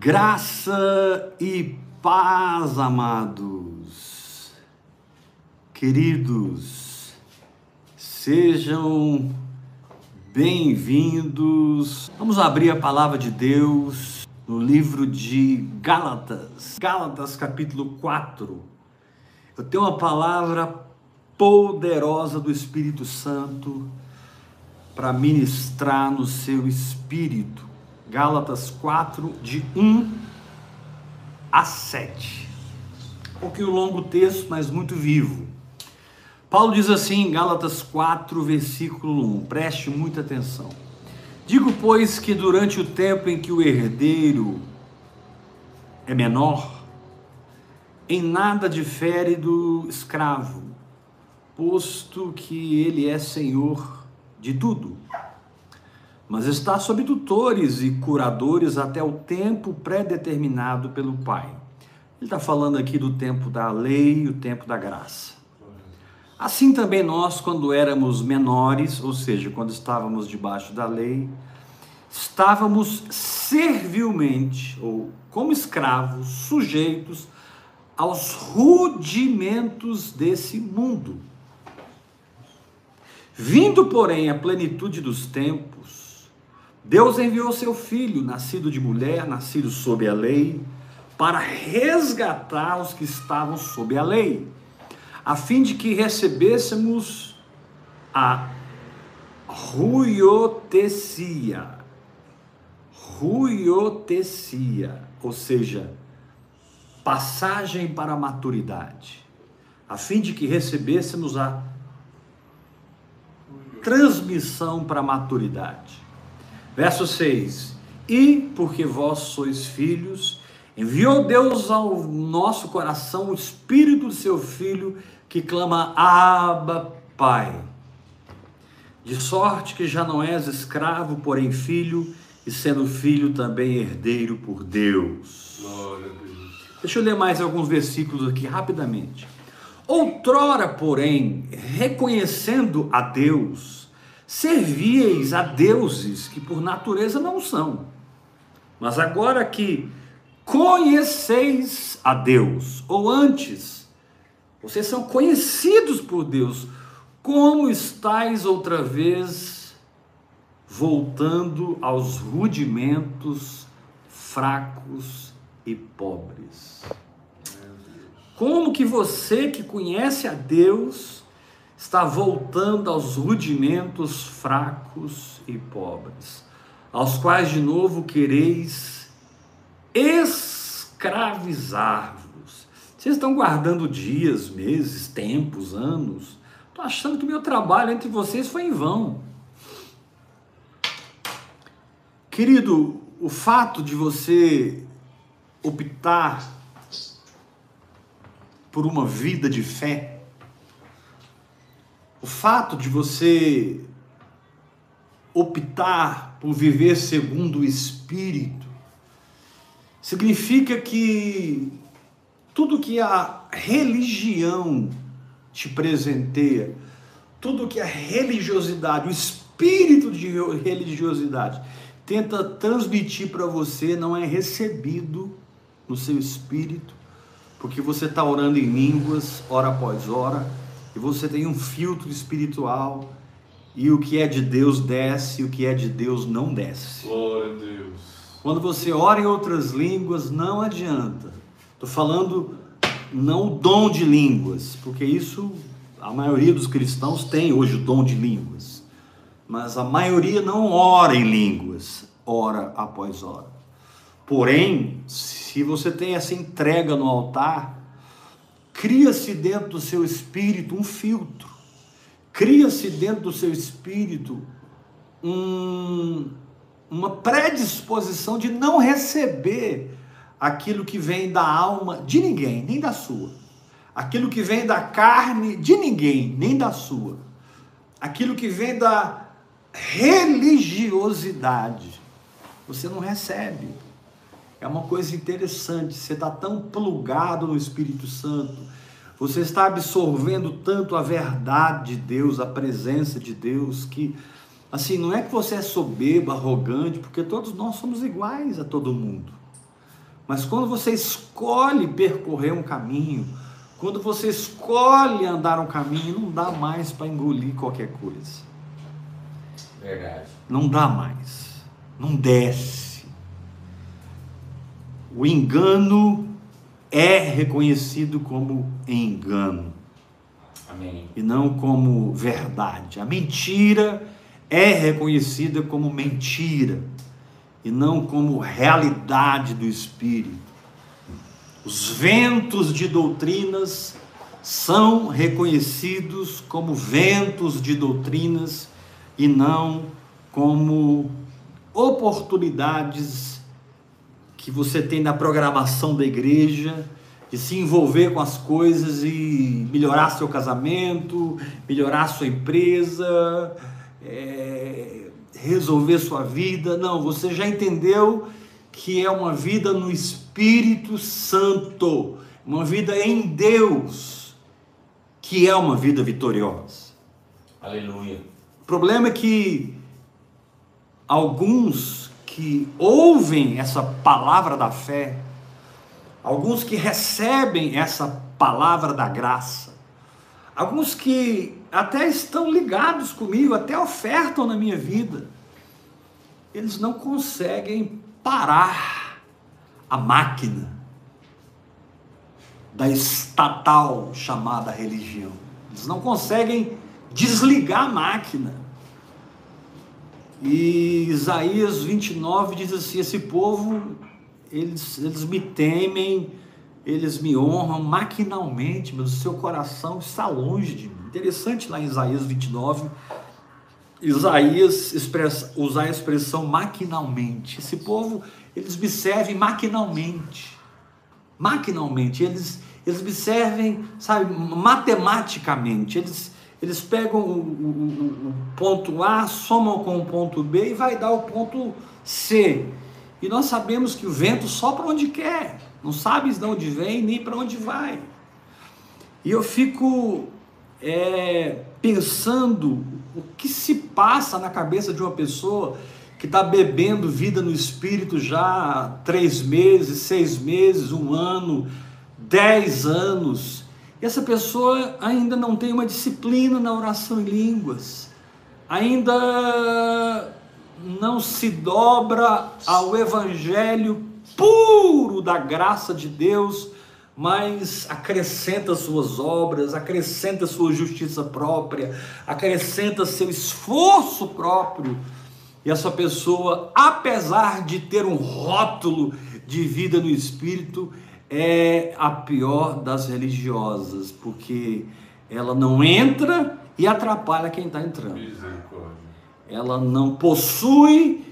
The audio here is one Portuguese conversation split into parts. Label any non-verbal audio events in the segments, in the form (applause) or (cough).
Graça e paz, amados, queridos, sejam bem-vindos. Vamos abrir a palavra de Deus no livro de Gálatas, Gálatas capítulo 4. Eu tenho uma palavra poderosa do Espírito Santo para ministrar no seu espírito. Gálatas 4, de 1 a 7. Um pouquinho longo o texto, mas muito vivo. Paulo diz assim em Gálatas 4, versículo 1, preste muita atenção. Digo, pois, que durante o tempo em que o herdeiro é menor, em nada difere do escravo, posto que ele é senhor de tudo mas está sob tutores e curadores até o tempo pré-determinado pelo Pai. Ele está falando aqui do tempo da lei e o tempo da graça. Assim também nós, quando éramos menores, ou seja, quando estávamos debaixo da lei, estávamos servilmente, ou como escravos, sujeitos aos rudimentos desse mundo. Vindo, porém, a plenitude dos tempos, Deus enviou seu filho, nascido de mulher, nascido sob a lei, para resgatar os que estavam sob a lei, a fim de que recebêssemos a ruiotecia. Ruiotecia, ou seja, passagem para a maturidade, a fim de que recebêssemos a transmissão para a maturidade. Verso 6: E porque vós sois filhos, enviou Deus ao nosso coração o espírito do seu filho que clama: Abba, Pai. De sorte que já não és escravo, porém filho, e sendo filho também herdeiro por Deus. Deus. Deixa eu ler mais alguns versículos aqui rapidamente. Outrora, porém, reconhecendo a Deus, Servieis a deuses que por natureza não são. Mas agora que conheceis a Deus, ou antes, vocês são conhecidos por Deus, como estáis outra vez voltando aos rudimentos fracos e pobres? Como que você que conhece a Deus está voltando aos rudimentos fracos e pobres, aos quais de novo quereis escravizar-vos. Vocês estão guardando dias, meses, tempos, anos. Estou achando que meu trabalho entre vocês foi em vão. Querido, o fato de você optar por uma vida de fé, o fato de você optar por viver segundo o Espírito significa que tudo que a religião te presenteia, tudo que a religiosidade, o espírito de religiosidade tenta transmitir para você não é recebido no seu espírito, porque você está orando em línguas, hora após hora, e você tem um filtro espiritual e o que é de Deus desce e o que é de Deus não desce. Glória a Deus. Quando você ora em outras línguas, não adianta. Estou falando não o dom de línguas, porque isso a maioria dos cristãos tem hoje o dom de línguas. Mas a maioria não ora em línguas, hora após hora. Porém, se você tem essa entrega no altar, cria-se dentro do seu espírito um filtro, cria-se dentro do seu espírito um, uma predisposição de não receber aquilo que vem da alma de ninguém, nem da sua, aquilo que vem da carne de ninguém, nem da sua, aquilo que vem da religiosidade, você não recebe. É uma coisa interessante, você está tão plugado no Espírito Santo, você está absorvendo tanto a verdade de Deus, a presença de Deus, que, assim, não é que você é soberbo, arrogante, porque todos nós somos iguais a todo mundo. Mas quando você escolhe percorrer um caminho, quando você escolhe andar um caminho, não dá mais para engolir qualquer coisa. Verdade. Não dá mais. Não desce. O engano é reconhecido como engano. Amém. E não como verdade. A mentira é reconhecida como mentira e não como realidade do espírito. Os ventos de doutrinas são reconhecidos como ventos de doutrinas e não como oportunidades que você tem na programação da igreja de se envolver com as coisas e melhorar seu casamento, melhorar sua empresa, é, resolver sua vida. Não, você já entendeu que é uma vida no Espírito Santo, uma vida em Deus, que é uma vida vitoriosa. Aleluia. O problema é que alguns que ouvem essa palavra da fé, alguns que recebem essa palavra da graça, alguns que até estão ligados comigo, até ofertam na minha vida, eles não conseguem parar a máquina da estatal chamada religião. Eles não conseguem desligar a máquina. E Isaías 29 diz assim: Esse povo, eles, eles me temem, eles me honram maquinalmente, mas o seu coração está longe de mim. Interessante lá em Isaías 29, Isaías expressa, usar a expressão maquinalmente. Esse povo, eles me servem maquinalmente. Maquinalmente, eles, eles me servem, sabe, matematicamente. Eles, eles pegam o, o, o, ponto A, somam com o ponto B e vai dar o ponto C. E nós sabemos que o vento sopra onde quer, não sabes de onde vem nem para onde vai. E eu fico é, pensando o que se passa na cabeça de uma pessoa que está bebendo vida no espírito já há três meses, seis meses, um ano, dez anos. Essa pessoa ainda não tem uma disciplina na oração em línguas, ainda não se dobra ao evangelho puro da graça de Deus mas acrescenta suas obras, acrescenta sua justiça própria, acrescenta seu esforço próprio. E essa pessoa, apesar de ter um rótulo de vida no espírito, é a pior das religiosas, porque ela não entra e atrapalha quem está entrando. Ela não possui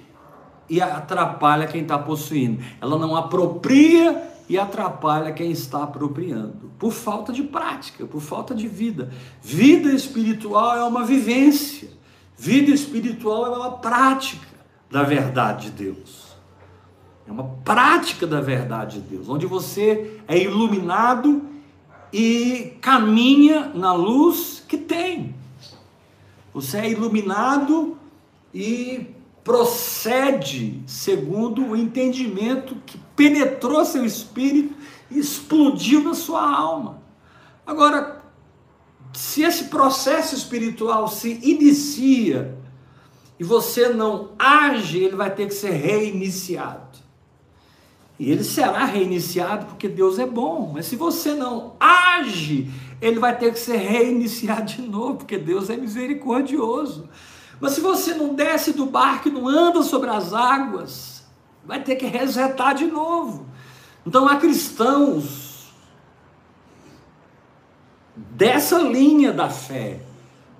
e atrapalha quem está possuindo. Ela não apropria e atrapalha quem está apropriando, por falta de prática, por falta de vida. Vida espiritual é uma vivência, vida espiritual é uma prática da verdade de Deus. É uma prática da verdade de Deus, onde você é iluminado e caminha na luz que tem. Você é iluminado e procede segundo o entendimento que penetrou seu espírito e explodiu na sua alma. Agora, se esse processo espiritual se inicia e você não age, ele vai ter que ser reiniciado. E ele será reiniciado porque Deus é bom, mas se você não age, ele vai ter que ser reiniciado de novo, porque Deus é misericordioso. Mas se você não desce do barco e não anda sobre as águas, vai ter que resetar de novo. Então há cristãos dessa linha da fé,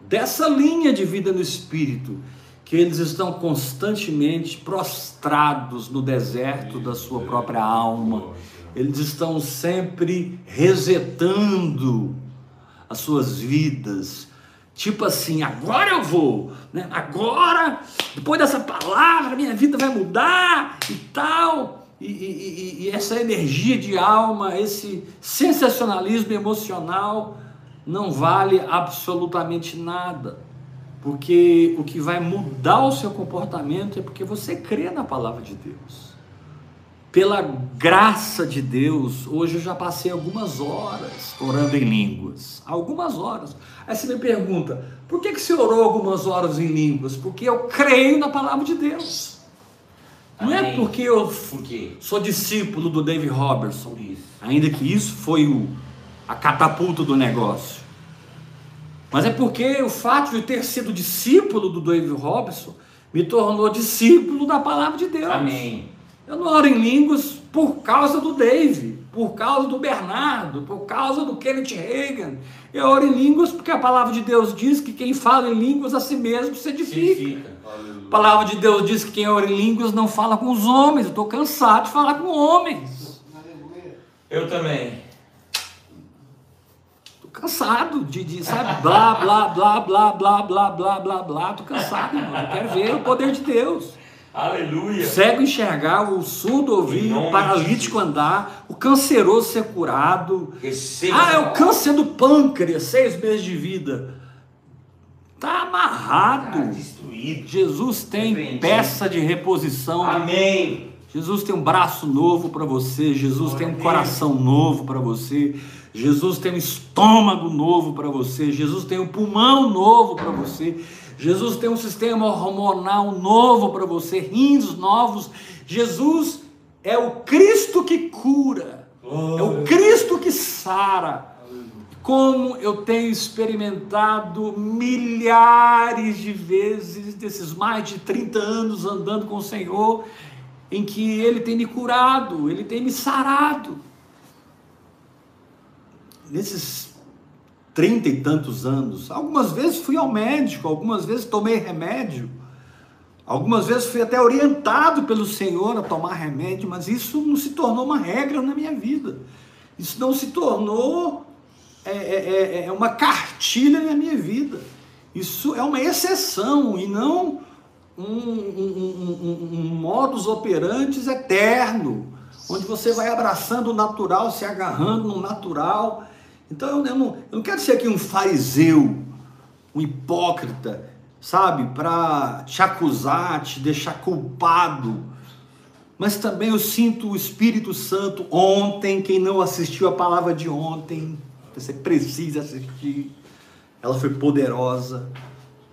dessa linha de vida no espírito, que eles estão constantemente prostrados no deserto da sua própria alma. Eles estão sempre resetando as suas vidas, Tipo assim, agora eu vou, né? agora, depois dessa palavra, minha vida vai mudar e tal. E, e, e, essa energia de alma, esse sensacionalismo emocional não vale absolutamente nada. Porque o que vai mudar o seu comportamento é porque você crê na palavra de Deus. pela graça de Deus, hoje eu já passei algumas horas orando em línguas. Algumas horas. Aí você me pergunta, por que, que você orou algumas horas em línguas? Porque eu creio na palavra de Deus. Não é Amém. porque eu sou discípulo do Dave Robertson, isso. ainda que isso foi o, a catapulta do negócio. Mas é porque o fato de ter sido discípulo do Dave Robertson me tornou discípulo da palavra de Deus. Amém. Eu não oro em línguas por causa do Dave, por causa do Bernardo, por causa do Kenneth Reagan. Eu oro em línguas porque a palavra de Deus diz que quem fala em línguas a si mesmo se edifica. Edifica. A palavra de Deus diz que quem ora em línguas não fala com os homens. Eu estou cansado de falar com homens. Eu também. Cansado de, de, sabe, blá, blá, blá, blá, blá, blá, blá, blá, blá. Estou cansado, irmão. Eu quero ver o poder de Deus. Aleluia. Cego enxergar, o surdo ouvir, o paralítico andar, o canceroso ser curado. Receba. Ah, é o câncer do pâncreas, seis meses de vida. Está Tá amarrado. destruído. Jesus tem peça de reposição. Amém. Jesus tem um braço novo para você. Jesus tem um coração novo para você. Jesus tem um estômago novo para você. Jesus tem um pulmão novo para você. Jesus tem um sistema hormonal novo para você. Rins novos. Jesus é o Cristo que cura. É o Cristo que sara. Como eu tenho experimentado milhares de vezes desses mais de 30 anos andando com o Senhor, em que Ele tem me curado, Ele tem me sarado. Nesses trinta e tantos anos, algumas vezes fui ao médico, algumas vezes tomei remédio, algumas vezes fui até orientado pelo Senhor a tomar remédio, mas isso não se tornou uma regra na minha vida. Isso não se tornou é, é, é uma cartilha na minha vida. Isso é uma exceção e não um, um, um, um modus operandi eterno, onde você vai abraçando o natural, se agarrando no natural. Então eu não, eu não quero ser aqui um fariseu, um hipócrita, sabe, para te acusar, te deixar culpado. Mas também eu sinto o Espírito Santo ontem, quem não assistiu a palavra de ontem, você precisa assistir. Ela foi poderosa.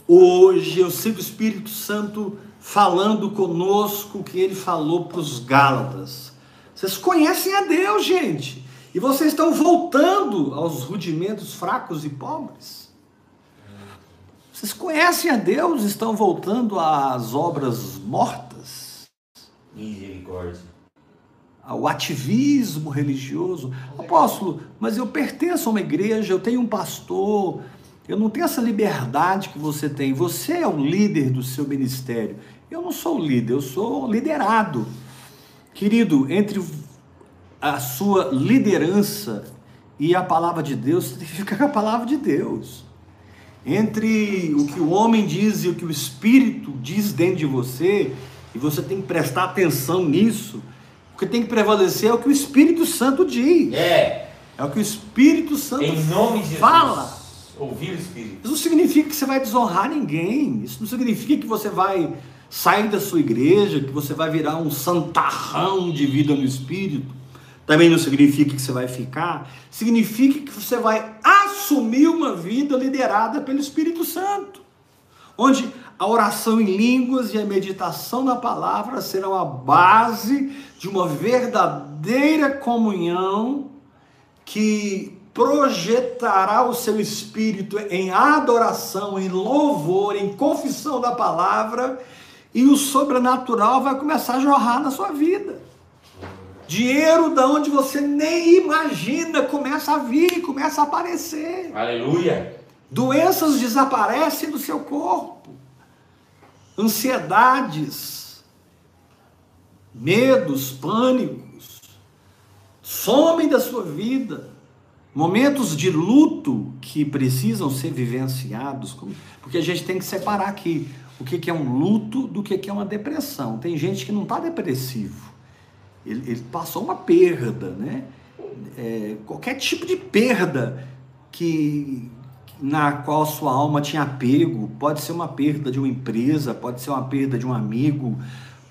Hoje eu sinto o Espírito Santo falando conosco o que ele falou para os Gálatas. Vocês conhecem a Deus, gente. E vocês estão voltando aos rudimentos fracos e pobres. Vocês conhecem a Deus, estão voltando às obras mortas, Misericórdia. ao ativismo religioso. Apóstolo, mas eu pertenço a uma igreja, eu tenho um pastor, eu não tenho essa liberdade que você tem. Você é o líder do seu ministério. Eu não sou o líder, eu sou liderado. Querido, entre a sua liderança e a palavra de Deus, você tem que ficar com a palavra de Deus. Entre o que o homem diz e o que o Espírito diz dentro de você, e você tem que prestar atenção nisso, o que tem que prevalecer é o que o Espírito Santo diz. É. É o que o Espírito Santo fala. Ouvir o Espírito. Isso não significa que você vai desonrar ninguém. Isso não significa que você vai sair da sua igreja, que você vai virar um santarrão de vida no Espírito. Também não significa que você vai ficar. Significa que você vai assumir uma vida liderada pelo Espírito Santo. Onde a oração em línguas e a meditação na palavra serão a base de uma verdadeira comunhão que projetará o seu espírito em adoração, em louvor, em confissão da palavra, e o sobrenatural vai começar a jorrar na sua vida. Dinheiro da onde você nem imagina começa a vir, começa a aparecer. Aleluia. Doenças desaparecem do seu corpo. Ansiedades, medos, pânicos somem da sua vida. Momentos de luto que precisam ser vivenciados, porque a gente tem que separar aqui o que é um luto do que que é uma depressão. Tem gente que não está depressivo, ele, ele passou uma perda, né? É, qualquer tipo de perda que na qual sua alma tinha apego, pode ser uma perda de uma empresa, pode ser uma perda de um amigo,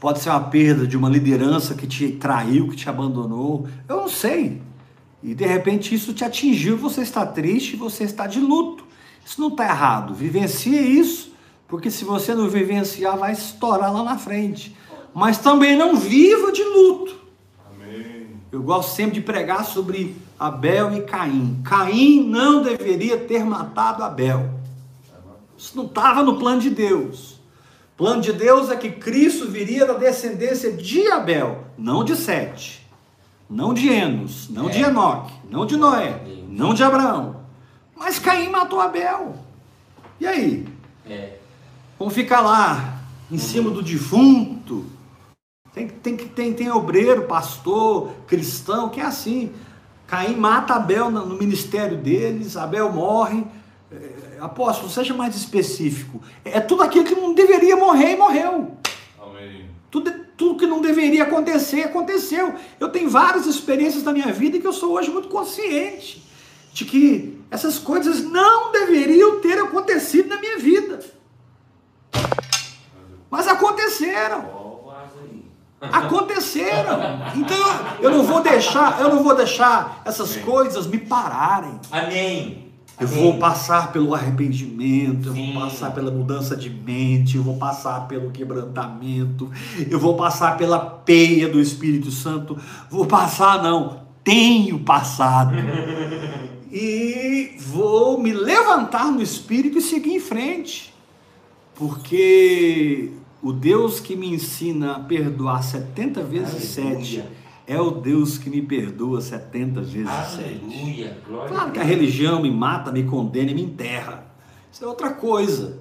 pode ser uma perda de uma liderança que te traiu, que te abandonou. Eu não sei. E de repente isso te atingiu, você está triste, você está de luto. Isso não está errado. Vivencie isso, porque se você não vivenciar, vai estourar lá na frente. Mas também não viva de luto. Amém. Eu gosto sempre de pregar sobre Abel e Caim. Caim não deveria ter matado Abel. Isso não estava no plano de Deus. O plano de Deus é que Cristo viria da descendência de Abel, não de Sete, não de Enos, não de É. Enoque, não de Noé, não de Abraão. Mas Caim matou Abel. E aí? É. Vamos ficar lá, em cima do defunto. Tem, tem, que- tem, tem obreiro, pastor, cristão, que é assim. Caim mata Abel no no ministério deles, Abel morre. É, apóstolo, seja mais específico. É tudo aquilo que não deveria morrer e morreu. Amém. Tudo, tudo que não deveria acontecer, aconteceu. Eu tenho várias experiências da minha vida que eu sou hoje muito consciente de que essas coisas não deveriam ter acontecido na minha vida. Mas aconteceram. Aconteceram. Então eu não vou deixar, eu não vou deixar essas coisas me pararem. Amém. Eu vou passar pelo arrependimento, eu Sim. vou passar pela mudança de mente, eu vou passar pelo quebrantamento, eu vou passar pela peia do Espírito Santo. Vou passar, não, tenho passado. (laughs) E vou me levantar no Espírito e seguir em frente. Porque o Deus que me ensina a perdoar 70 vezes Aleluia. 7 é o Deus que me perdoa 70 vezes 7. Aleluia. Glória Claro que a religião me mata, me condena e me enterra. Isso é outra coisa.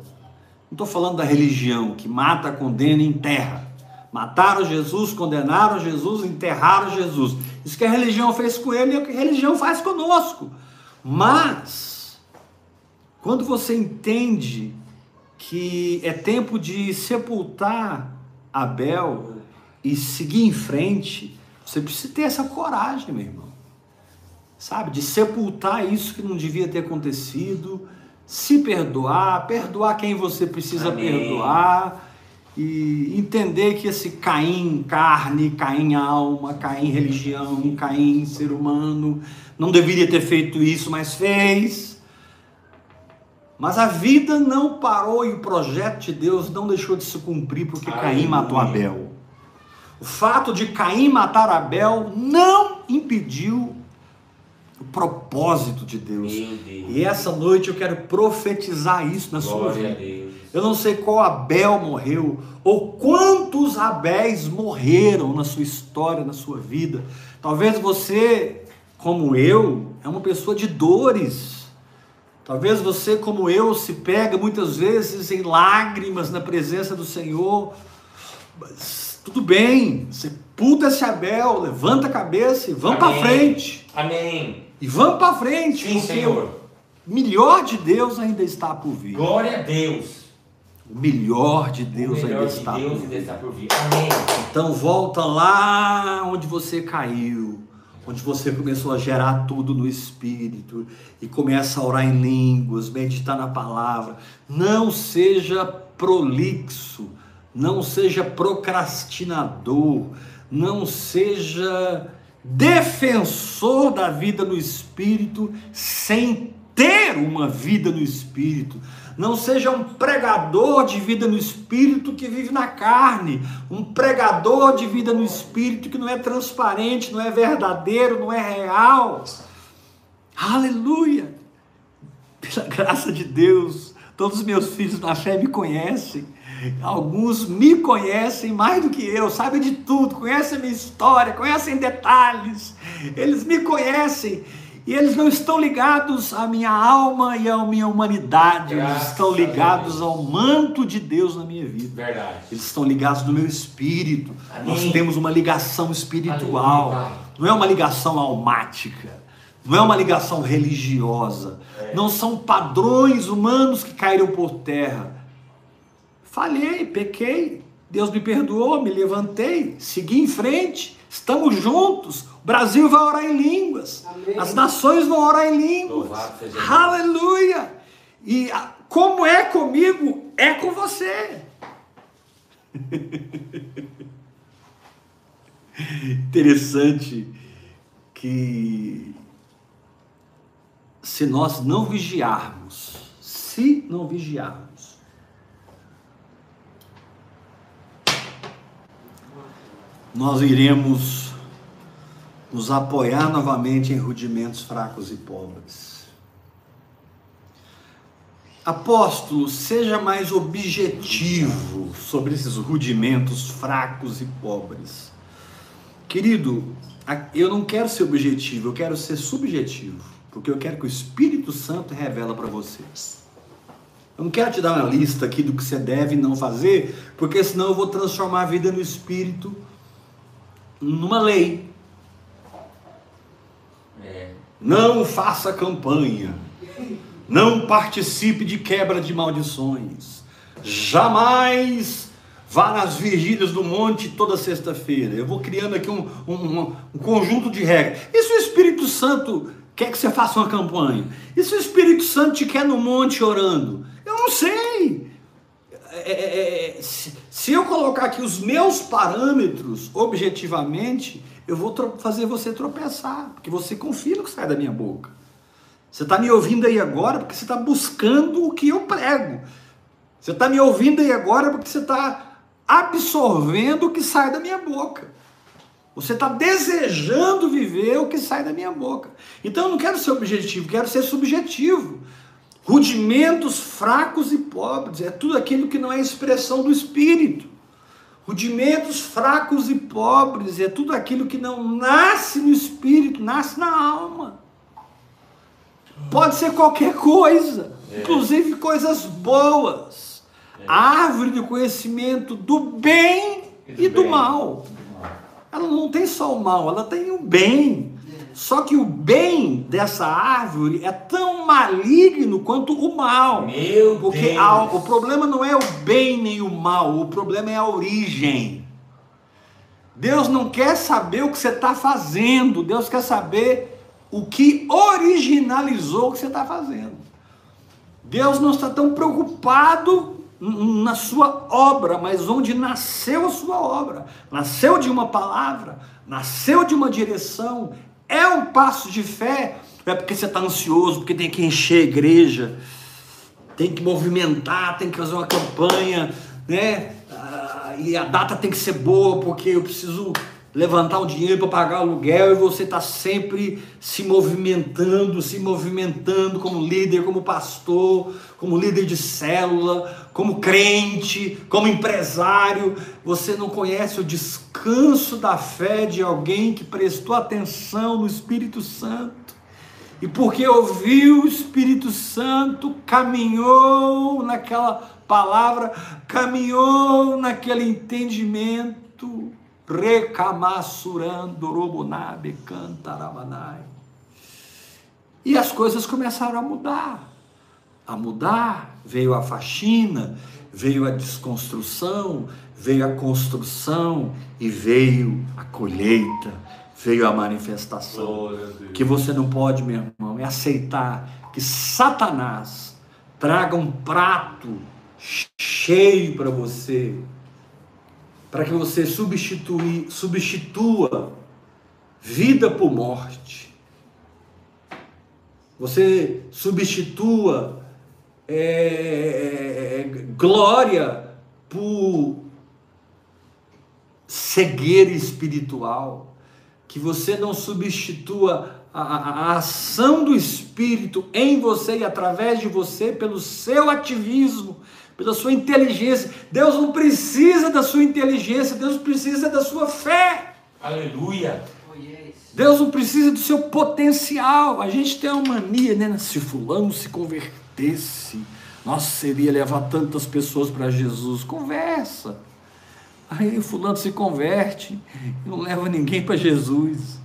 Não estou falando da religião que mata, condena e enterra. Mataram Jesus, condenaram Jesus, enterraram Jesus. Isso que a religião fez com ele é o que a religião faz conosco. Mas, quando você entende que é tempo de sepultar Abel e seguir em frente, você precisa ter essa coragem, meu irmão sabe? De sepultar isso que não devia ter acontecido, se perdoar, perdoar quem você precisa Amém. perdoar e entender que esse Caim carne, Caim alma, Caim religião, Caim ser humano, não deveria ter feito isso, mas fez. Mas a vida não parou e o projeto de Deus não deixou de se cumprir porque Caim Aleluia. matou Abel. O fato de Caim matar Abel não impediu o propósito de Deus. Deus. E essa noite eu quero profetizar isso na sua Glória a vida. Eu não sei qual Abel morreu, ou quantos Abéis morreram na sua história, na sua vida. Talvez você, como eu, é uma pessoa de dores. Talvez você, como eu, se pega muitas vezes em lágrimas na presença do Senhor. Mas tudo bem, sepulta esse Abel, levanta a cabeça e vamos para frente. Amém. E vamos para frente, Sim, Senhor. o melhor de Deus ainda está por vir. Glória a Deus. O melhor de Deus melhor ainda de está Deus ainda está por vir. Amém. Então volta lá onde você caiu, onde você começou a gerar tudo no espírito e começa a orar em línguas, meditar na palavra. Não seja prolixo, não seja procrastinador, não seja defensor da vida no espírito sem ter uma vida no espírito. Não seja um pregador de vida no espírito que vive na carne, um pregador de vida no espírito que não é transparente, não é verdadeiro, não é real. Aleluia! Pela graça de Deus, todos os meus filhos na fé me conhecem. Alguns me conhecem mais do que eu, sabem de tudo, conhecem a minha história, conhecem detalhes. Eles me conhecem e eles não estão ligados à minha alma e à minha humanidade, eles Graças estão a ligados ao manto de Deus na minha vida. Verdade. Eles estão ligados no meu espírito. Amém. Nós temos uma ligação espiritual. Pai. Não é uma ligação almática. Não é uma ligação religiosa. É. Não são padrões humanos que caíram por terra. Falhei, pequei. Deus me perdoou, me levantei, segui em frente. Estamos juntos. O Brasil vai orar em línguas. Amém. As nações vão orar em línguas. Aleluia! E a- como é comigo, é com você. (laughs) Interessante que se nós não vigiarmos, se não vigiarmos, nós iremos nos apoiar novamente em rudimentos fracos e pobres. Apóstolo, seja mais objetivo sobre esses rudimentos fracos e pobres. Querido, eu não quero ser objetivo, eu quero ser subjetivo, porque eu quero que o Espírito Santo revela para vocês. Eu não quero te dar uma lista aqui do que você deve não fazer, porque senão eu vou transformar a vida no Espírito numa lei. É. Não faça campanha. Não participe de quebra de maldições. Jamais vá nas vigílias do monte toda sexta-feira. Eu vou criando aqui um, um, um, conjunto de regras. E se o Espírito Santo quer que você faça uma campanha? E se o Espírito Santo te quer no monte orando? Eu não sei. É, é, é se eu colocar aqui os meus parâmetros objetivamente, eu vou fazer você tropeçar, porque você confia no que sai da minha boca. Você está me ouvindo aí agora porque você está buscando o que eu prego. Você está me ouvindo aí agora porque você está absorvendo o que sai da minha boca. Você está desejando viver o que sai da minha boca. Então eu não quero ser objetivo, quero ser subjetivo. Rudimentos fracos e pobres é tudo aquilo que não é expressão do espírito. Rudimentos fracos e pobres é tudo aquilo que não nasce no espírito, nasce na alma. Pode ser qualquer coisa, é. inclusive coisas boas. É. A árvore do conhecimento do bem e do, e do bem. mal. Ela não tem só o mal, ela tem o bem. Só que o bem dessa árvore é tão maligno quanto o mal. Meu Porque a, o problema não é o bem nem o mal, o problema é a origem. Deus não quer saber o que você está fazendo, Deus quer saber o que originalizou o que você está fazendo. Deus não está tão preocupado na sua obra, mas onde nasceu a sua obra. Nasceu de uma palavra, nasceu de uma direção, é um passo de fé. Não é porque você está ansioso, porque tem que encher a igreja, tem que movimentar, tem que fazer uma campanha, né? Ah, e a data tem que ser boa, porque eu preciso levantar um dinheiro para pagar aluguel e você está sempre se movimentando, se movimentando como líder, como pastor, como líder de célula, como crente, como empresário. Você não conhece o descanso da fé de alguém que prestou atenção no Espírito Santo. E porque ouviu o Espírito Santo, caminhou naquela palavra, caminhou naquele entendimento Recamassurando robonabe cantarabanai. E as coisas começaram a mudar. A mudar, veio a faxina, veio a desconstrução, veio a construção e veio a colheita, veio a manifestação. A que você não pode, meu irmão, é aceitar que Satanás traga um prato cheio para você para que você substitui, substitua vida por morte. Você substitua é, glória por cegueira espiritual. Que você não substitua a, a, a, ação do Espírito em você e através de você pelo seu ativismo pela sua inteligência. Deus não precisa da sua inteligência, Deus precisa da sua fé. Aleluia. Deus não precisa do seu potencial. A gente tem uma mania, né? Se fulano se convertesse, nossa, seria levar tantas pessoas para Jesus. Conversa. Aí fulano se converte e não leva ninguém para Jesus.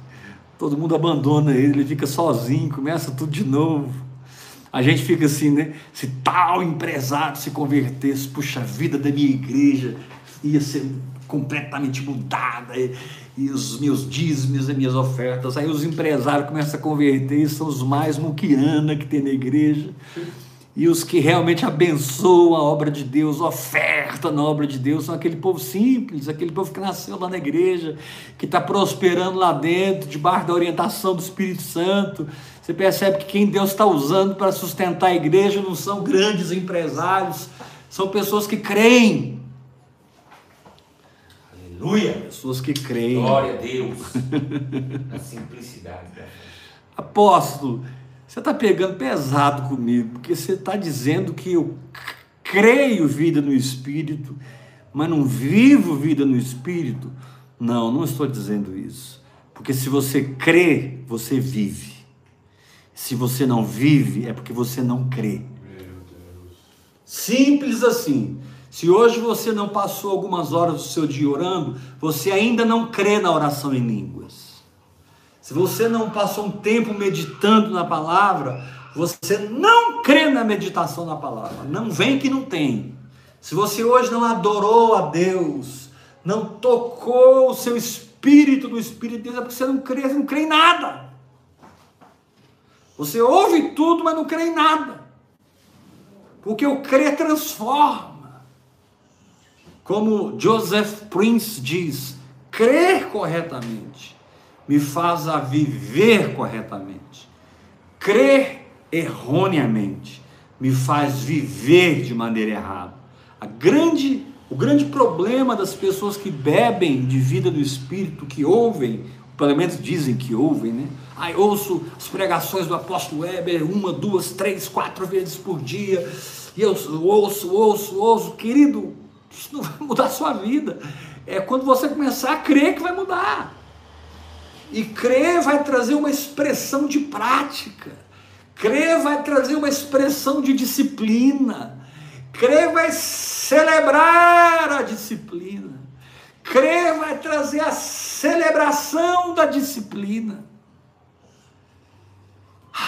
Todo mundo abandona ele, ele fica sozinho, começa tudo de novo. A gente fica assim, né? Se tal empresário se convertesse, puxa, a vida da minha igreja ia ser completamente mudada, e, e os meus dízimos, as minhas ofertas. Aí os empresários começam a converter e são os mais muquirana que tem na igreja. E os que realmente abençoam a obra de Deus, oferta na obra de Deus, são aquele povo simples, aquele povo que nasceu lá na igreja, que está prosperando lá dentro, debaixo da orientação do Espírito Santo. Você percebe que quem Deus está usando para sustentar a igreja não são grandes empresários, são pessoas que creem. Aleluia. Pessoas que creem. Glória a Deus. (laughs) Na simplicidade da fé. Apóstolo, você está pegando pesado comigo, porque você está dizendo que eu creio vida no Espírito, mas não vivo vida no Espírito. Não, não estou dizendo isso. Porque se você crê, você vive. Se você não vive, é porque você não crê. Simples assim. Se hoje você não passou algumas horas do seu dia orando, você ainda não crê na oração em línguas. Se você não passou um tempo meditando na palavra, você não crê na meditação na palavra. Não vem que não tem. Se você hoje não adorou a Deus, não tocou o seu espírito do Espírito de Deus, é porque você não crê, você não crê em nada. Você ouve tudo, mas não crê em nada. Porque o crer transforma. Como Joseph Prince diz, crer corretamente me faz a viver corretamente. Crer erroneamente me faz viver de maneira errada. A grande, o grande problema das pessoas que bebem de vida do Espírito, que ouvem, pelo menos dizem que ouvem, né? Aí ouço as pregações do apóstolo Weber uma, duas, três, quatro vezes por dia, e eu ouço, ouço, ouço, querido, isso não vai mudar a sua vida. É quando você começar a crer que vai mudar. E crer vai trazer uma expressão de prática. Crer vai trazer uma expressão de disciplina. Crer vai celebrar a disciplina. Crer vai trazer a celebração da disciplina.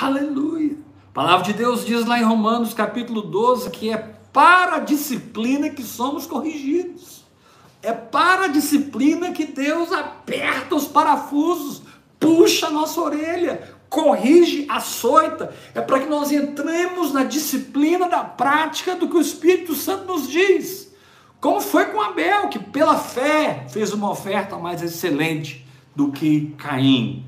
Aleluia. A palavra de Deus diz lá em Romanos capítulo 12 que é para a disciplina que somos corrigidos. É para a disciplina que Deus aperta os parafusos, puxa a nossa orelha, corrige, açoita. É para que nós entremos na disciplina da prática do que o Espírito Santo nos diz. Como foi com Abel, que pela fé fez uma oferta mais excelente do que Caim.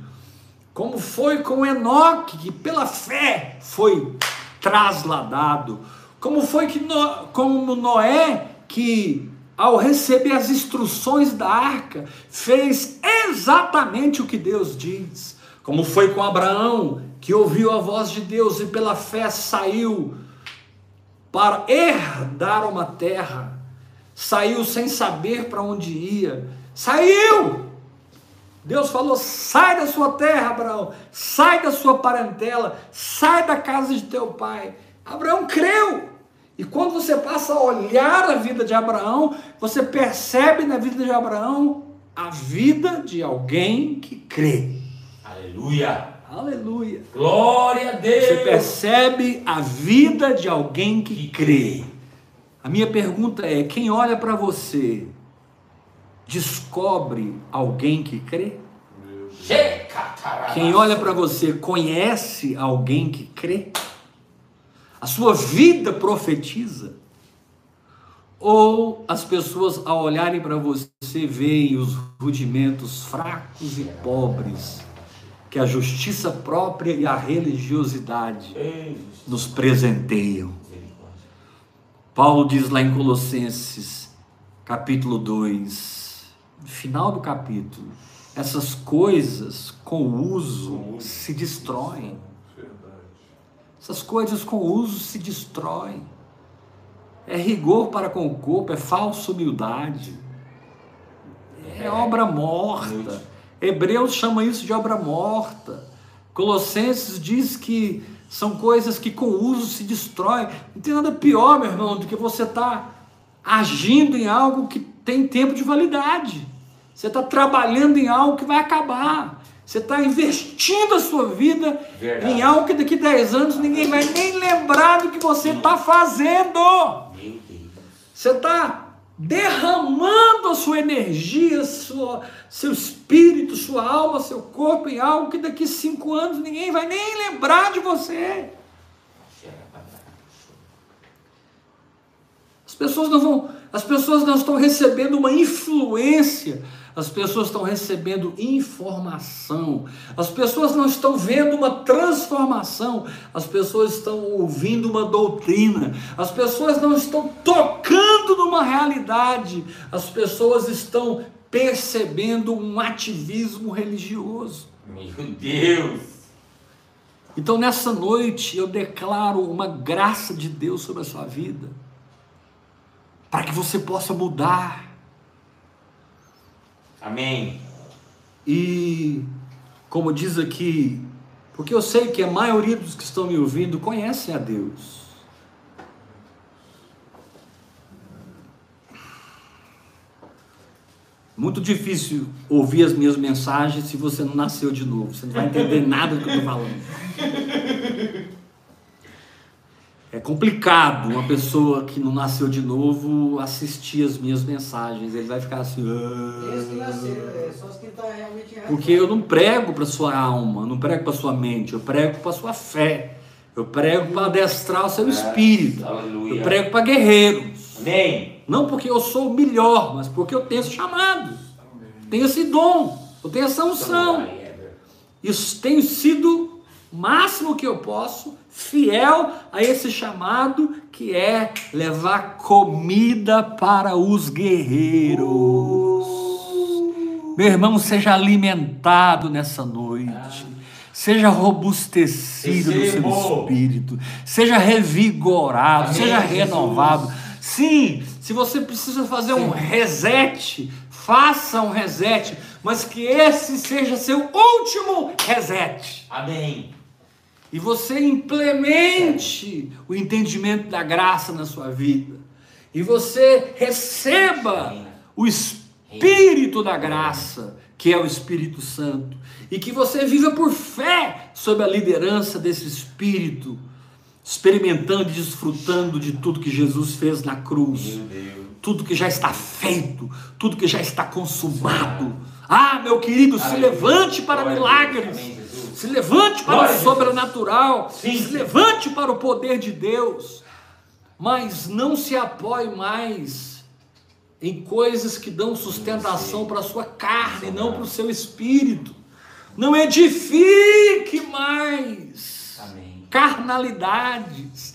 Como foi com Enoque, que pela fé foi trasladado. Como foi que no, como Noé, que ao receber as instruções da arca, fez exatamente o que Deus diz. Como foi com Abraão, que ouviu a voz de Deus e pela fé saiu para herdar uma terra. Saiu sem saber para onde ia. Saiu! Deus falou: sai da sua terra, Abraão, sai da sua parentela, sai da casa de teu pai. Abraão creu. E quando você passa a olhar a vida de Abraão, você percebe na vida de Abraão a vida de alguém que crê. Aleluia. Aleluia. Glória a Deus. Você percebe a vida de alguém que crê. A minha pergunta é: quem olha para você descobre alguém que crê? Quem olha para você conhece alguém que crê? A sua vida profetiza? Ou as pessoas, ao olharem para você, veem os rudimentos fracos e pobres que a justiça própria e a religiosidade nos presenteiam? Paulo diz lá em Colossenses, capítulo 2, final do capítulo, essas coisas com uso se destroem. Essas coisas com uso se destroem. É rigor para com o corpo, é falsa humildade. É obra morta. Hebreus chama isso de obra morta. Colossenses diz que são coisas que com uso se destroem. Não tem nada pior, meu irmão, do que você estar tá agindo em algo que tem tempo de validade. Você está trabalhando em algo que vai acabar. Você está investindo a sua vida Verdade. em algo que daqui a 10 anos ninguém vai nem lembrar do que você está fazendo. Você está derramando a sua energia, sua, seu espírito, sua alma, seu corpo em algo que daqui a cinco anos ninguém vai nem lembrar de você. pessoas não vão, as pessoas não estão recebendo uma influência, as pessoas estão recebendo informação, as pessoas não estão vendo uma transformação, as pessoas estão ouvindo uma doutrina, as pessoas não estão tocando numa realidade, as pessoas estão percebendo um ativismo religioso. Meu Deus! Então nessa noite eu declaro uma graça de Deus sobre a sua vida, para que você possa mudar. Amém. E como diz aqui, porque eu sei que a maioria dos que estão me ouvindo conhecem a Deus. Muito difícil ouvir as minhas mensagens se você não nasceu de novo. Você não vai entender nada do que eu estou falando. É complicado uma pessoa que não nasceu de novo assistir as minhas mensagens. Ele vai ficar assim. "Ah". é errados. Porque eu não prego para sua alma, não prego para sua mente, eu prego para sua fé. Eu prego para adestrar o seu espírito. Aleluia. Eu prego para guerreiros. Amém. Não porque eu sou o melhor, mas porque eu tenho esse chamado. Tenho esse dom. Eu tenho essa unção. Isso tenho sido o máximo que eu posso, fiel a esse chamado que é levar comida para os guerreiros. Meu irmão, seja alimentado nessa noite. Seja robustecido no seu espírito. Seja revigorado, Amém, seja Jesus. renovado. Sim, se você precisa fazer um reset, faça um reset, mas que esse seja seu último reset. Amém. E você implemente o entendimento da graça na sua vida. E você receba o Espírito da graça, que é o Espírito Santo. E que você viva por fé sob a liderança desse Espírito, experimentando e desfrutando de tudo que Jesus fez na cruz tudo que já está feito, tudo que já está consumado. Ah, meu querido, se levante para milagres. Se levante para Glória o sobrenatural. Sim, se sim. levante para o poder de Deus. Mas não se apoie mais em coisas que dão sustentação para a sua carne, não para o seu espírito. Não edifique mais Amém. carnalidades.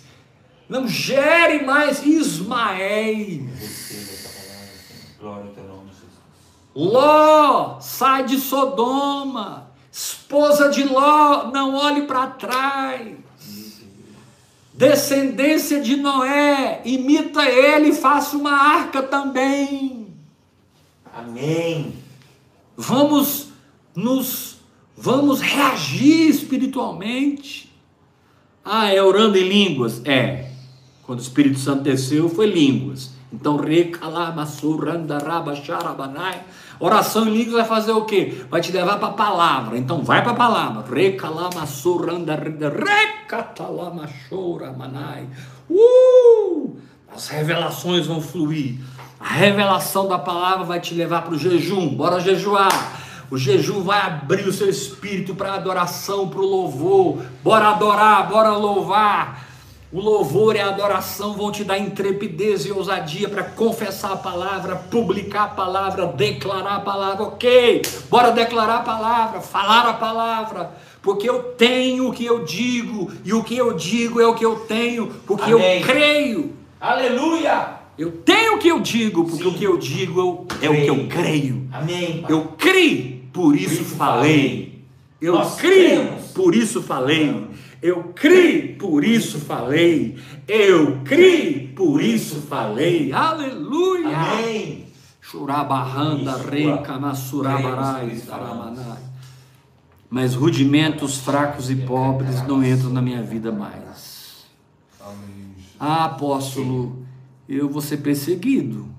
Não gere mais. Glória ao teu nome, Jesus. Ló, sai de Sodoma. Esposa de Ló, não olhe para trás. Descendência de Noé, imita ele e faça uma arca também. Amém. Vamos nos vamos reagir espiritualmente. Ah, é orando em línguas? É. Quando o Espírito Santo desceu, foi línguas. Então, recalamassurandarabacharabanai. Oração em línguas vai fazer o quê? Vai te levar para a palavra. Então, vai para a palavra. Recalamassurandarecatalamashoramanai. Uh! As revelações vão fluir. A revelação da palavra vai te levar para o jejum. Bora jejuar. O jejum vai abrir o seu espírito para adoração, para o louvor. Bora adorar, bora louvar. O louvor e a adoração vão te dar intrepidez e ousadia para confessar a palavra, publicar a palavra, declarar a palavra. Ok, bora declarar a palavra, falar a palavra, porque eu tenho o que eu digo, e o que eu digo é o que eu tenho, porque Amém. eu creio. Aleluia. Eu tenho o que eu digo, porque Sim. o que eu digo é o, é o que eu creio. Amém. Pai. Eu criei, por isso isso falei. Eu Nós criei, cremos. por isso falei. Eu criei, por isso falei. Eu criei, por isso falei. Aleluia! Amém. Churabarranda, Cristo, saramanai. Mas rudimentos fracos e pobres não entram na minha vida mais. Ah, apóstolo, eu vou ser perseguido.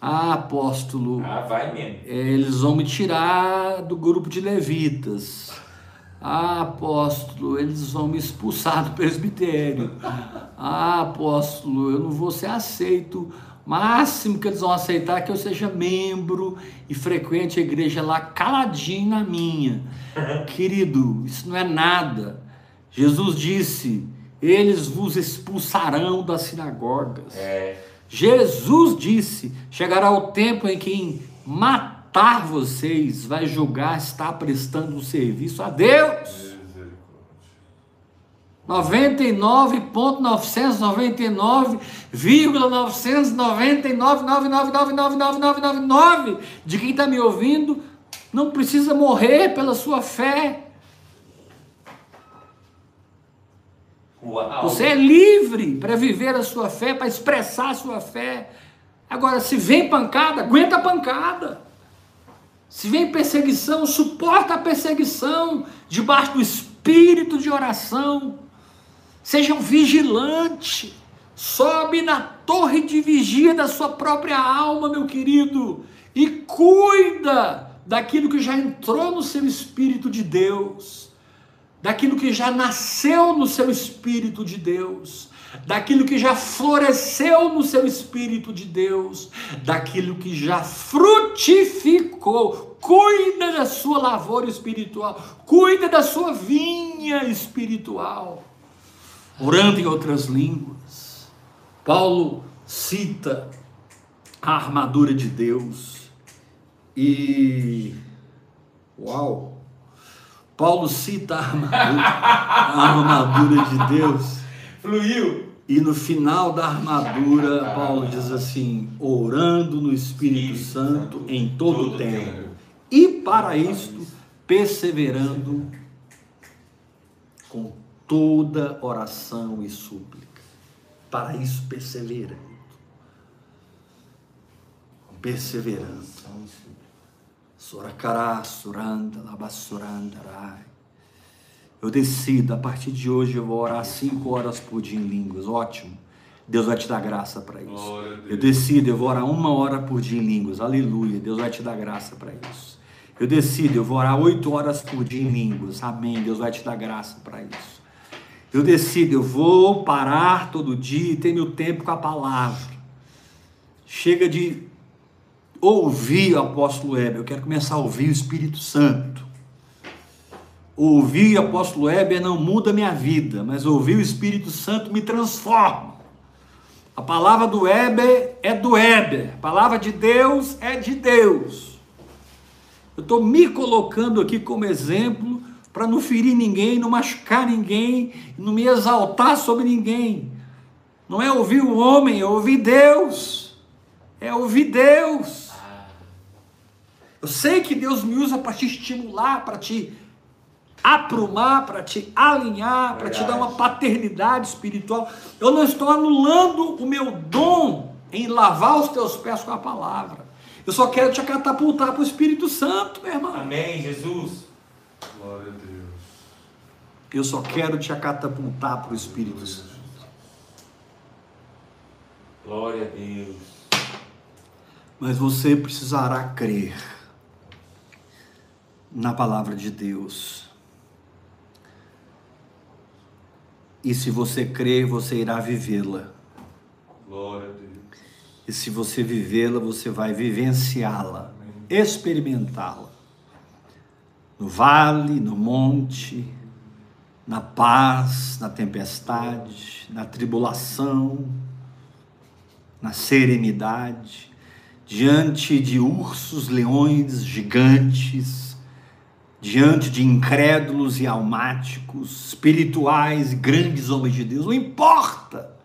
Ah, apóstolo, Ah, vai mesmo. é, eles vão me tirar do grupo de levitas. Ah, apóstolo, eles vão me expulsar do presbitério. Ah, apóstolo, eu não vou ser aceito. O máximo que eles vão aceitar é que eu seja membro e frequente a igreja lá caladinho na minha. (laughs) Querido, isso não é nada. Jesus disse eles vos expulsarão das sinagogas. É. Jesus disse: chegará o tempo em que matar vocês vai julgar estar prestando um serviço a Deus. Misericórdia. 99,999,9999999 de quem está me ouvindo não precisa morrer pela sua fé. Uau. Você é livre para viver a sua fé, para expressar a sua fé. Agora, se vem pancada, aguenta a pancada. Se vem perseguição, suporta a perseguição debaixo do espírito de oração. Sejam vigilantes. Sobe na torre de vigia da sua própria alma, meu querido, e cuida daquilo que já entrou no seu espírito de Deus, daquilo que já nasceu no seu espírito de Deus, daquilo que já floresceu no seu espírito de Deus, daquilo que já frutificou. Cuida da sua lavoura espiritual, cuida da sua vinha espiritual. Orando em outras línguas. Paulo cita a armadura de Deus e. Uau! Paulo cita a armadura, a armadura de Deus. Fluiu. E no final da armadura, Paulo diz assim: orando no Espírito Santo em todo o tempo. E para isto, perseverando com toda oração e súplica. Para isso, perseverando. Perseverando. Suracará, suranda, labassurandarai. Eu decido, a partir de hoje eu vou orar cinco horas por dia em línguas. Ótimo. Deus vai te dar graça para isso. Eu decido, eu vou orar uma hora por dia em línguas. Aleluia. Deus vai te dar graça para isso. Eu decido, eu vou orar oito horas por dia em línguas. Amém. Deus vai te dar graça para isso. Eu decido, eu vou parar todo dia e ter meu tempo com a palavra. Chega de ouvir o apóstolo Heber, eu quero começar a ouvir o Espírito Santo. Ouvir o apóstolo Heber não muda minha vida, mas ouvir o Espírito Santo me transforma. A palavra do Heber é do Heber, a palavra de Deus é de Deus. Eu estou me colocando aqui como exemplo para não ferir ninguém, não machucar ninguém, não me exaltar sobre ninguém. Não é ouvir o homem, é ouvir Deus. É ouvir Deus. Eu sei que Deus me usa para te estimular, para te aprumar, para te alinhar, para te dar uma paternidade espiritual. Eu não estou anulando o meu dom em lavar os teus pés com a palavra. Eu só quero te catapultar para o Espírito Santo, meu irmão. Amém, Jesus. Glória a Deus. Eu só quero te catapultar para o Espírito Santo. Glória a Deus. Mas você precisará crer na palavra de Deus. E se você crer, você irá vivê-la. Glória a Deus. E se você vivê-la, você vai vivenciá-la, experimentá-la. No vale, no monte, na paz, na tempestade, na tribulação, na serenidade, diante de ursos, leões, gigantes, diante de incrédulos e almáticos, espirituais e grandes homens de Deus, não importa.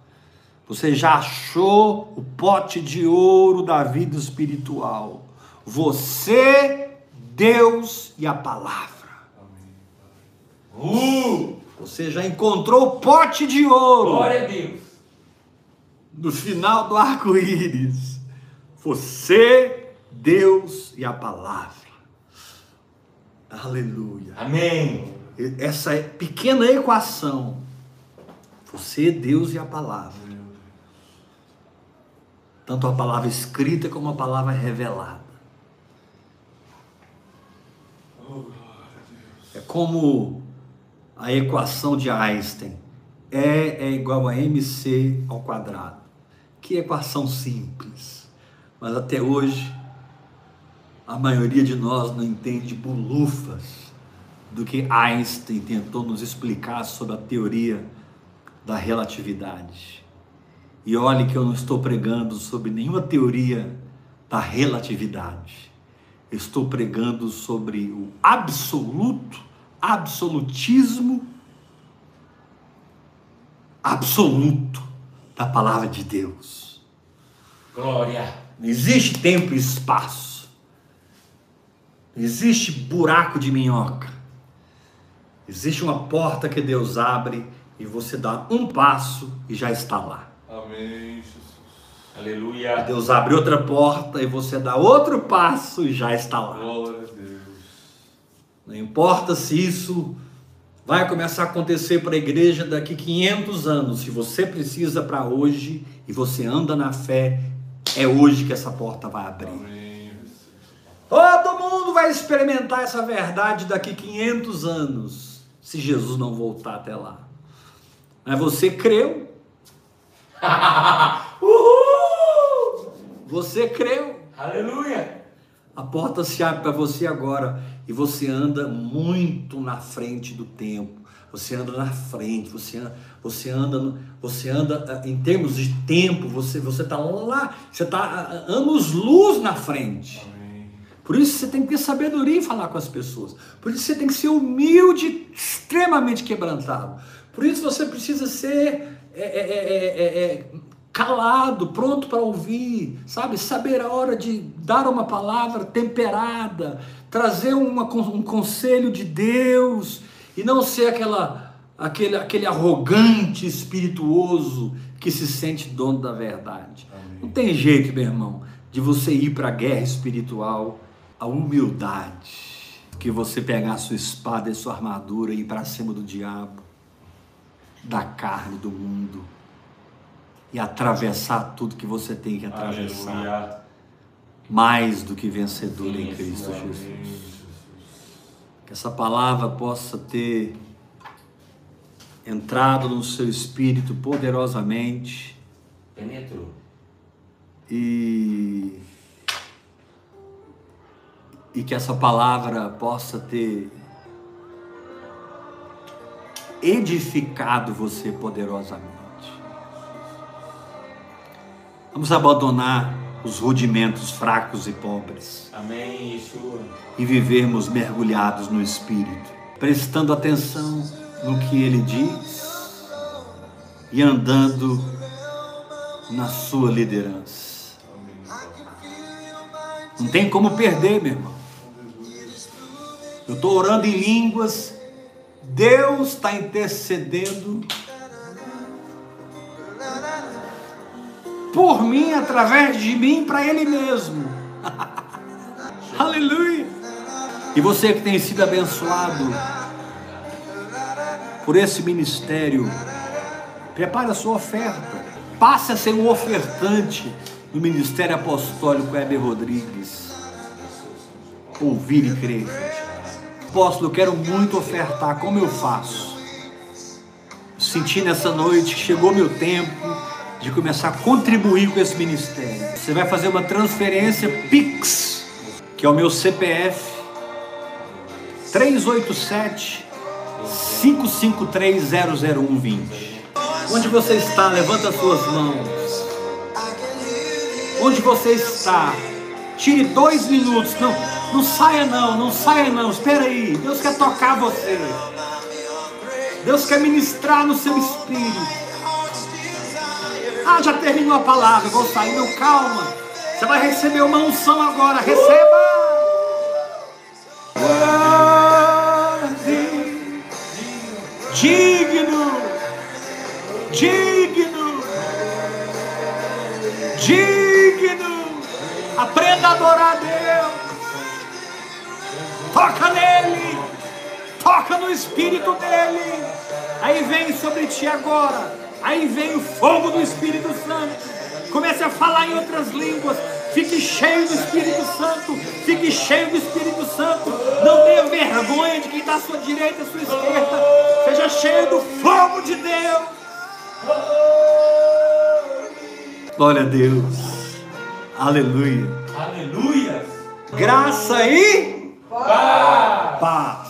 Você já achou o pote de ouro da vida espiritual. Você, Deus e a palavra. Uh! Você já encontrou o pote de ouro Glória a Deus. no final do arco-íris. Você, Deus e a palavra. Aleluia. Amém. Essa pequena equação. Você, Deus e a palavra. Tanto a palavra escrita como a palavra revelada. É como a equação de Einstein. E é igual a mc ao quadrado. Que equação simples. Mas até hoje, a maioria de nós não entende bolufas do que Einstein tentou nos explicar sobre a teoria da relatividade. E olhe que eu não estou pregando sobre nenhuma teoria da relatividade. Eu estou pregando sobre o absoluto, absolutismo absoluto da palavra de Deus. Glória. Não existe tempo e espaço. Não existe buraco de minhoca. Existe uma porta que Deus abre e você dá um passo e já está lá. Amém, Jesus. Aleluia. Deus abre outra porta e você dá outro passo e já está lá. Glória a Deus. Não importa se isso vai começar a acontecer para a igreja daqui 500 anos, se você precisa para hoje e você anda na fé, é hoje que essa porta vai abrir. Amém. Todo mundo vai experimentar essa verdade daqui 500 anos, se Jesus não voltar até lá. Mas você creu? (laughs) Uhul! Você creu? Aleluia. A porta se abre para você agora e você anda muito na frente do tempo. Você anda na frente, você anda, você anda, você anda ah, em termos de tempo, você você está lá, você está anos luz na frente. Amém. Por isso você tem que ter sabedoria em falar com as pessoas. Por isso você tem que ser humilde, extremamente quebrantado. Por isso você precisa ser é, é, é, é, é, calado, pronto para ouvir, sabe? Saber a hora de dar uma palavra temperada, trazer uma, um conselho de Deus e não ser aquela, aquele, aquele arrogante espirituoso que se sente dono da verdade. Não tem jeito, meu irmão, de você ir para a guerra espiritual, a humildade, que você pegar a sua espada e sua armadura e ir para cima do diabo, da carne, do mundo, e atravessar tudo que você tem que atravessar, Aleluia. mais do que vencedor em Cristo Senhor. Jesus. Que essa palavra possa ter entrado no seu espírito poderosamente Penetrou. e e que essa palavra possa ter edificado você poderosamente. Vamos abandonar os rudimentos fracos e pobres Amém, Yeshua. e vivermos mergulhados no Espírito, prestando atenção no que Ele diz e andando na Sua liderança. Não tem como perder, meu irmão. Eu estou orando em línguas, Deus está intercedendo por mim, através de mim, para Ele mesmo. (laughs) Aleluia! E você que tem sido abençoado por esse ministério, prepare a sua oferta. Passe a ser um ofertante no Ministério Apostólico Heber Rodrigues. Ouvir e crer. Apóstolo, eu quero muito ofertar. Como eu faço? Senti nessa noite que chegou meu tempo de começar a contribuir com esse ministério. Você vai fazer uma transferência Pix, que é o meu CPF 387 553 00120. Onde você está? Levanta as suas mãos. Onde você está? Tire dois minutos. Não, não saia não, não saia não. Espera aí. Deus quer tocar você. Deus quer ministrar no seu espírito. Ah, já terminou a palavra, vou sair. Não, calma. Você vai receber uma unção agora. Receba. Digno, digno, digno. Aprenda a adorar a Deus. Toca nele, toca no espírito dele. Aí vem sobre ti agora. Aí vem o fogo do Espírito Santo. Comece a falar em outras línguas. Fique cheio do Espírito Santo. Fique cheio do Espírito Santo. Não tenha vergonha de quem está à sua direita, à sua esquerda. Seja cheio do fogo de Deus. Glória a Deus. Aleluia. Aleluia. Graça e paz.